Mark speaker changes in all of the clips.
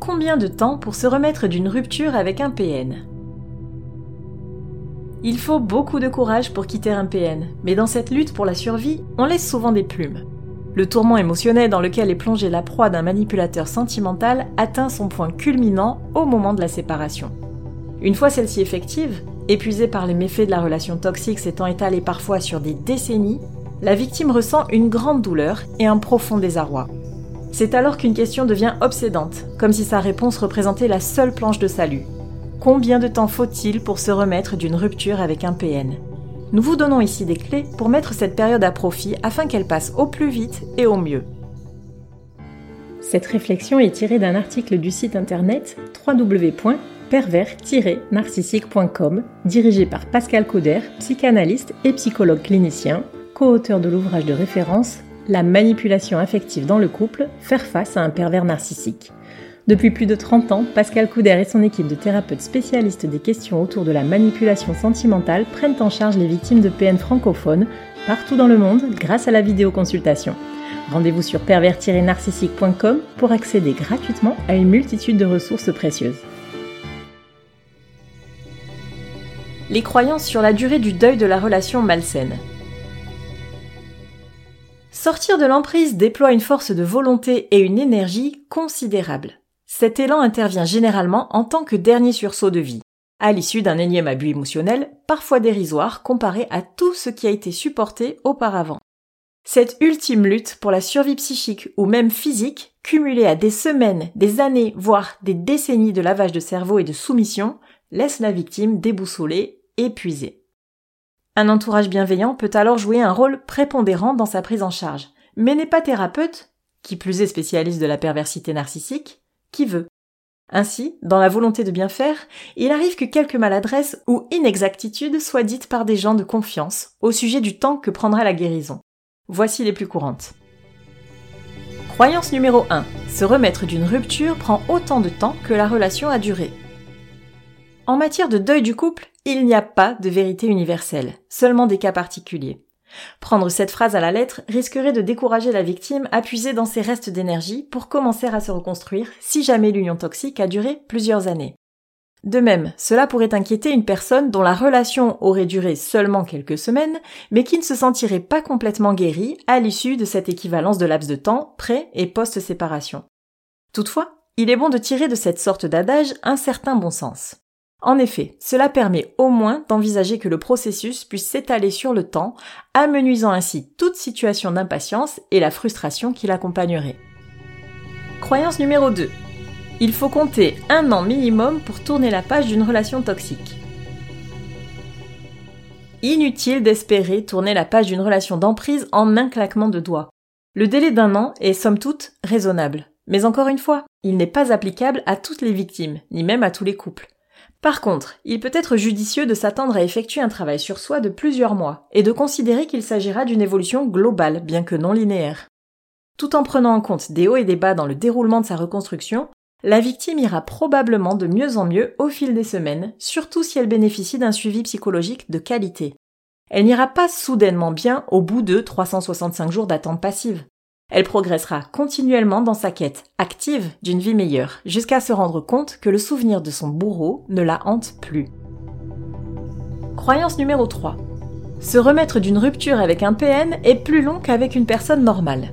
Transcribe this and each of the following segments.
Speaker 1: Combien de temps pour se remettre d'une rupture avec un PN Il faut beaucoup de courage pour quitter un PN, mais dans cette lutte pour la survie, on laisse souvent des plumes. Le tourment émotionnel dans lequel est plongée la proie d'un manipulateur sentimental atteint son point culminant au moment de la séparation. Une fois celle-ci effective, épuisée par les méfaits de la relation toxique s'étant étalée parfois sur des décennies, la victime ressent une grande douleur et un profond désarroi. C'est alors qu'une question devient obsédante, comme si sa réponse représentait la seule planche de salut. Combien de temps faut-il pour se remettre d'une rupture avec un PN Nous vous donnons ici des clés pour mettre cette période à profit afin qu'elle passe au plus vite et au mieux. Cette réflexion est tirée d'un article du site internet www.pervers-narcissique.com dirigé par Pascal Cauder, psychanalyste et psychologue clinicien, co-auteur de l'ouvrage de référence la manipulation affective dans le couple, faire face à un pervers narcissique. Depuis plus de 30 ans, Pascal Couder et son équipe de thérapeutes spécialistes des questions autour de la manipulation sentimentale prennent en charge les victimes de PN francophones partout dans le monde grâce à la vidéoconsultation. Rendez-vous sur pervers-narcissique.com pour accéder gratuitement à une multitude de ressources précieuses. Les croyances sur la durée du deuil de la relation malsaine. Sortir de l'emprise déploie une force de volonté et une énergie considérables. Cet élan intervient généralement en tant que dernier sursaut de vie, à l'issue d'un énième abus émotionnel, parfois dérisoire comparé à tout ce qui a été supporté auparavant. Cette ultime lutte pour la survie psychique ou même physique, cumulée à des semaines, des années, voire des décennies de lavage de cerveau et de soumission, laisse la victime déboussolée, épuisée. Un entourage bienveillant peut alors jouer un rôle prépondérant dans sa prise en charge, mais n'est pas thérapeute, qui plus est spécialiste de la perversité narcissique, qui veut. Ainsi, dans la volonté de bien faire, il arrive que quelques maladresses ou inexactitudes soient dites par des gens de confiance au sujet du temps que prendra la guérison. Voici les plus courantes. Croyance numéro 1. Se remettre d'une rupture prend autant de temps que la relation a duré. En matière de deuil du couple, il n'y a pas de vérité universelle, seulement des cas particuliers. Prendre cette phrase à la lettre risquerait de décourager la victime à puiser dans ses restes d'énergie pour commencer à se reconstruire si jamais l'union toxique a duré plusieurs années. De même, cela pourrait inquiéter une personne dont la relation aurait duré seulement quelques semaines, mais qui ne se sentirait pas complètement guérie à l'issue de cette équivalence de laps de temps pré- et post-séparation. Toutefois, il est bon de tirer de cette sorte d'adage un certain bon sens. En effet, cela permet au moins d'envisager que le processus puisse s'étaler sur le temps, amenuisant ainsi toute situation d'impatience et la frustration qui l'accompagnerait. Croyance numéro 2. Il faut compter un an minimum pour tourner la page d'une relation toxique. Inutile d'espérer tourner la page d'une relation d'emprise en un claquement de doigts. Le délai d'un an est somme toute raisonnable. Mais encore une fois, il n'est pas applicable à toutes les victimes, ni même à tous les couples. Par contre, il peut être judicieux de s'attendre à effectuer un travail sur soi de plusieurs mois et de considérer qu'il s'agira d'une évolution globale, bien que non linéaire. Tout en prenant en compte des hauts et des bas dans le déroulement de sa reconstruction, la victime ira probablement de mieux en mieux au fil des semaines, surtout si elle bénéficie d'un suivi psychologique de qualité. Elle n'ira pas soudainement bien au bout de 365 jours d'attente passive. Elle progressera continuellement dans sa quête active d'une vie meilleure, jusqu'à se rendre compte que le souvenir de son bourreau ne la hante plus. Croyance numéro 3. Se remettre d'une rupture avec un PN est plus long qu'avec une personne normale.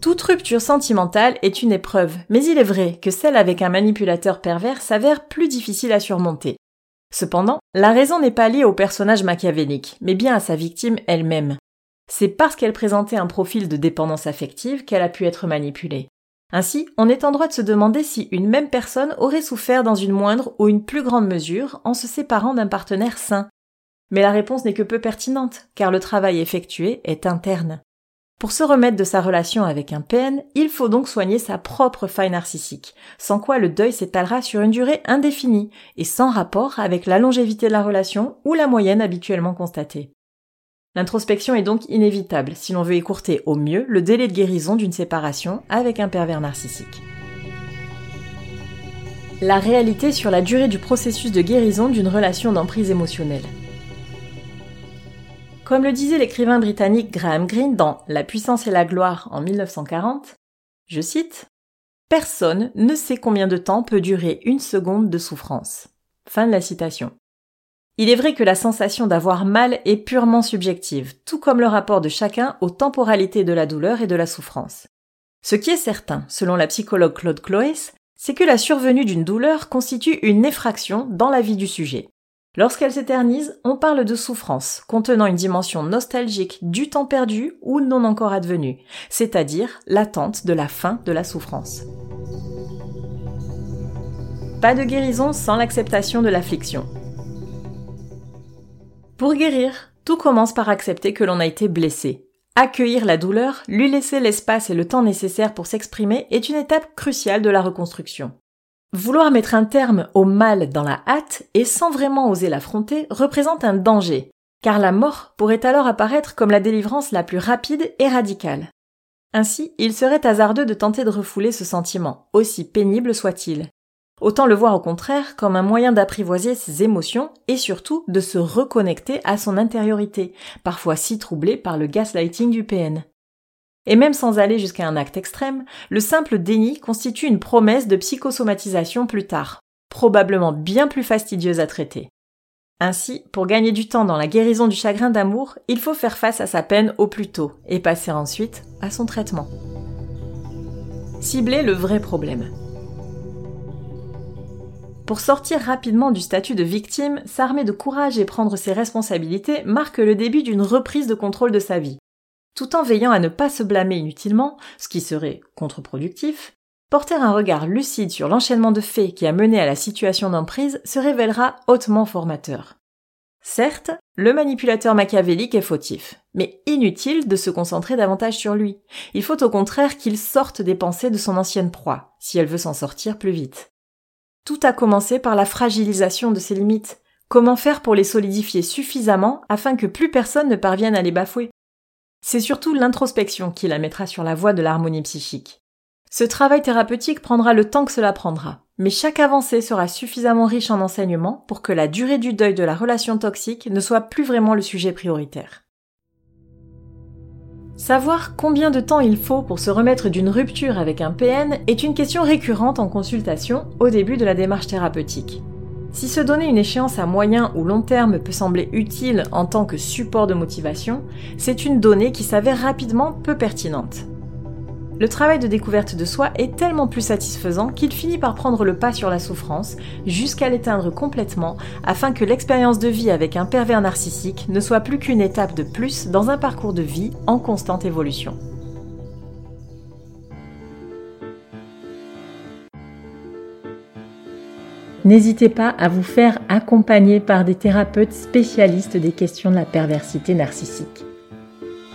Speaker 1: Toute rupture sentimentale est une épreuve, mais il est vrai que celle avec un manipulateur pervers s'avère plus difficile à surmonter. Cependant, la raison n'est pas liée au personnage machiavélique, mais bien à sa victime elle-même. C'est parce qu'elle présentait un profil de dépendance affective qu'elle a pu être manipulée. Ainsi, on est en droit de se demander si une même personne aurait souffert dans une moindre ou une plus grande mesure en se séparant d'un partenaire sain. Mais la réponse n'est que peu pertinente, car le travail effectué est interne. Pour se remettre de sa relation avec un PN, il faut donc soigner sa propre faille narcissique, sans quoi le deuil s'étalera sur une durée indéfinie et sans rapport avec la longévité de la relation ou la moyenne habituellement constatée. L'introspection est donc inévitable si l'on veut écourter au mieux le délai de guérison d'une séparation avec un pervers narcissique. La réalité sur la durée du processus de guérison d'une relation d'emprise émotionnelle. Comme le disait l'écrivain britannique Graham Greene dans La puissance et la gloire en 1940, je cite Personne ne sait combien de temps peut durer une seconde de souffrance. Fin de la citation. Il est vrai que la sensation d'avoir mal est purement subjective, tout comme le rapport de chacun aux temporalités de la douleur et de la souffrance. Ce qui est certain, selon la psychologue Claude Cloès, c'est que la survenue d'une douleur constitue une effraction dans la vie du sujet. Lorsqu'elle s'éternise, on parle de souffrance, contenant une dimension nostalgique du temps perdu ou non encore advenu, c'est-à-dire l'attente de la fin de la souffrance. Pas de guérison sans l'acceptation de l'affliction. Pour guérir, tout commence par accepter que l'on a été blessé. Accueillir la douleur, lui laisser l'espace et le temps nécessaire pour s'exprimer est une étape cruciale de la reconstruction. Vouloir mettre un terme au mal dans la hâte et sans vraiment oser l'affronter représente un danger, car la mort pourrait alors apparaître comme la délivrance la plus rapide et radicale. Ainsi, il serait hasardeux de tenter de refouler ce sentiment, aussi pénible soit-il. Autant le voir au contraire comme un moyen d'apprivoiser ses émotions et surtout de se reconnecter à son intériorité, parfois si troublée par le gaslighting du PN. Et même sans aller jusqu'à un acte extrême, le simple déni constitue une promesse de psychosomatisation plus tard, probablement bien plus fastidieuse à traiter. Ainsi, pour gagner du temps dans la guérison du chagrin d'amour, il faut faire face à sa peine au plus tôt et passer ensuite à son traitement. Cibler le vrai problème. Pour sortir rapidement du statut de victime, s'armer de courage et prendre ses responsabilités marque le début d'une reprise de contrôle de sa vie tout en veillant à ne pas se blâmer inutilement, ce qui serait contre-productif, porter un regard lucide sur l'enchaînement de faits qui a mené à la situation d'emprise se révélera hautement formateur. Certes, le manipulateur machiavélique est fautif, mais inutile de se concentrer davantage sur lui. Il faut au contraire qu'il sorte des pensées de son ancienne proie, si elle veut s'en sortir plus vite. Tout a commencé par la fragilisation de ses limites. Comment faire pour les solidifier suffisamment afin que plus personne ne parvienne à les bafouer? C'est surtout l'introspection qui la mettra sur la voie de l'harmonie psychique. Ce travail thérapeutique prendra le temps que cela prendra, mais chaque avancée sera suffisamment riche en enseignements pour que la durée du deuil de la relation toxique ne soit plus vraiment le sujet prioritaire. Savoir combien de temps il faut pour se remettre d'une rupture avec un PN est une question récurrente en consultation au début de la démarche thérapeutique. Si se donner une échéance à moyen ou long terme peut sembler utile en tant que support de motivation, c'est une donnée qui s'avère rapidement peu pertinente. Le travail de découverte de soi est tellement plus satisfaisant qu'il finit par prendre le pas sur la souffrance jusqu'à l'éteindre complètement afin que l'expérience de vie avec un pervers narcissique ne soit plus qu'une étape de plus dans un parcours de vie en constante évolution. N'hésitez pas à vous faire accompagner par des thérapeutes spécialistes des questions de la perversité narcissique.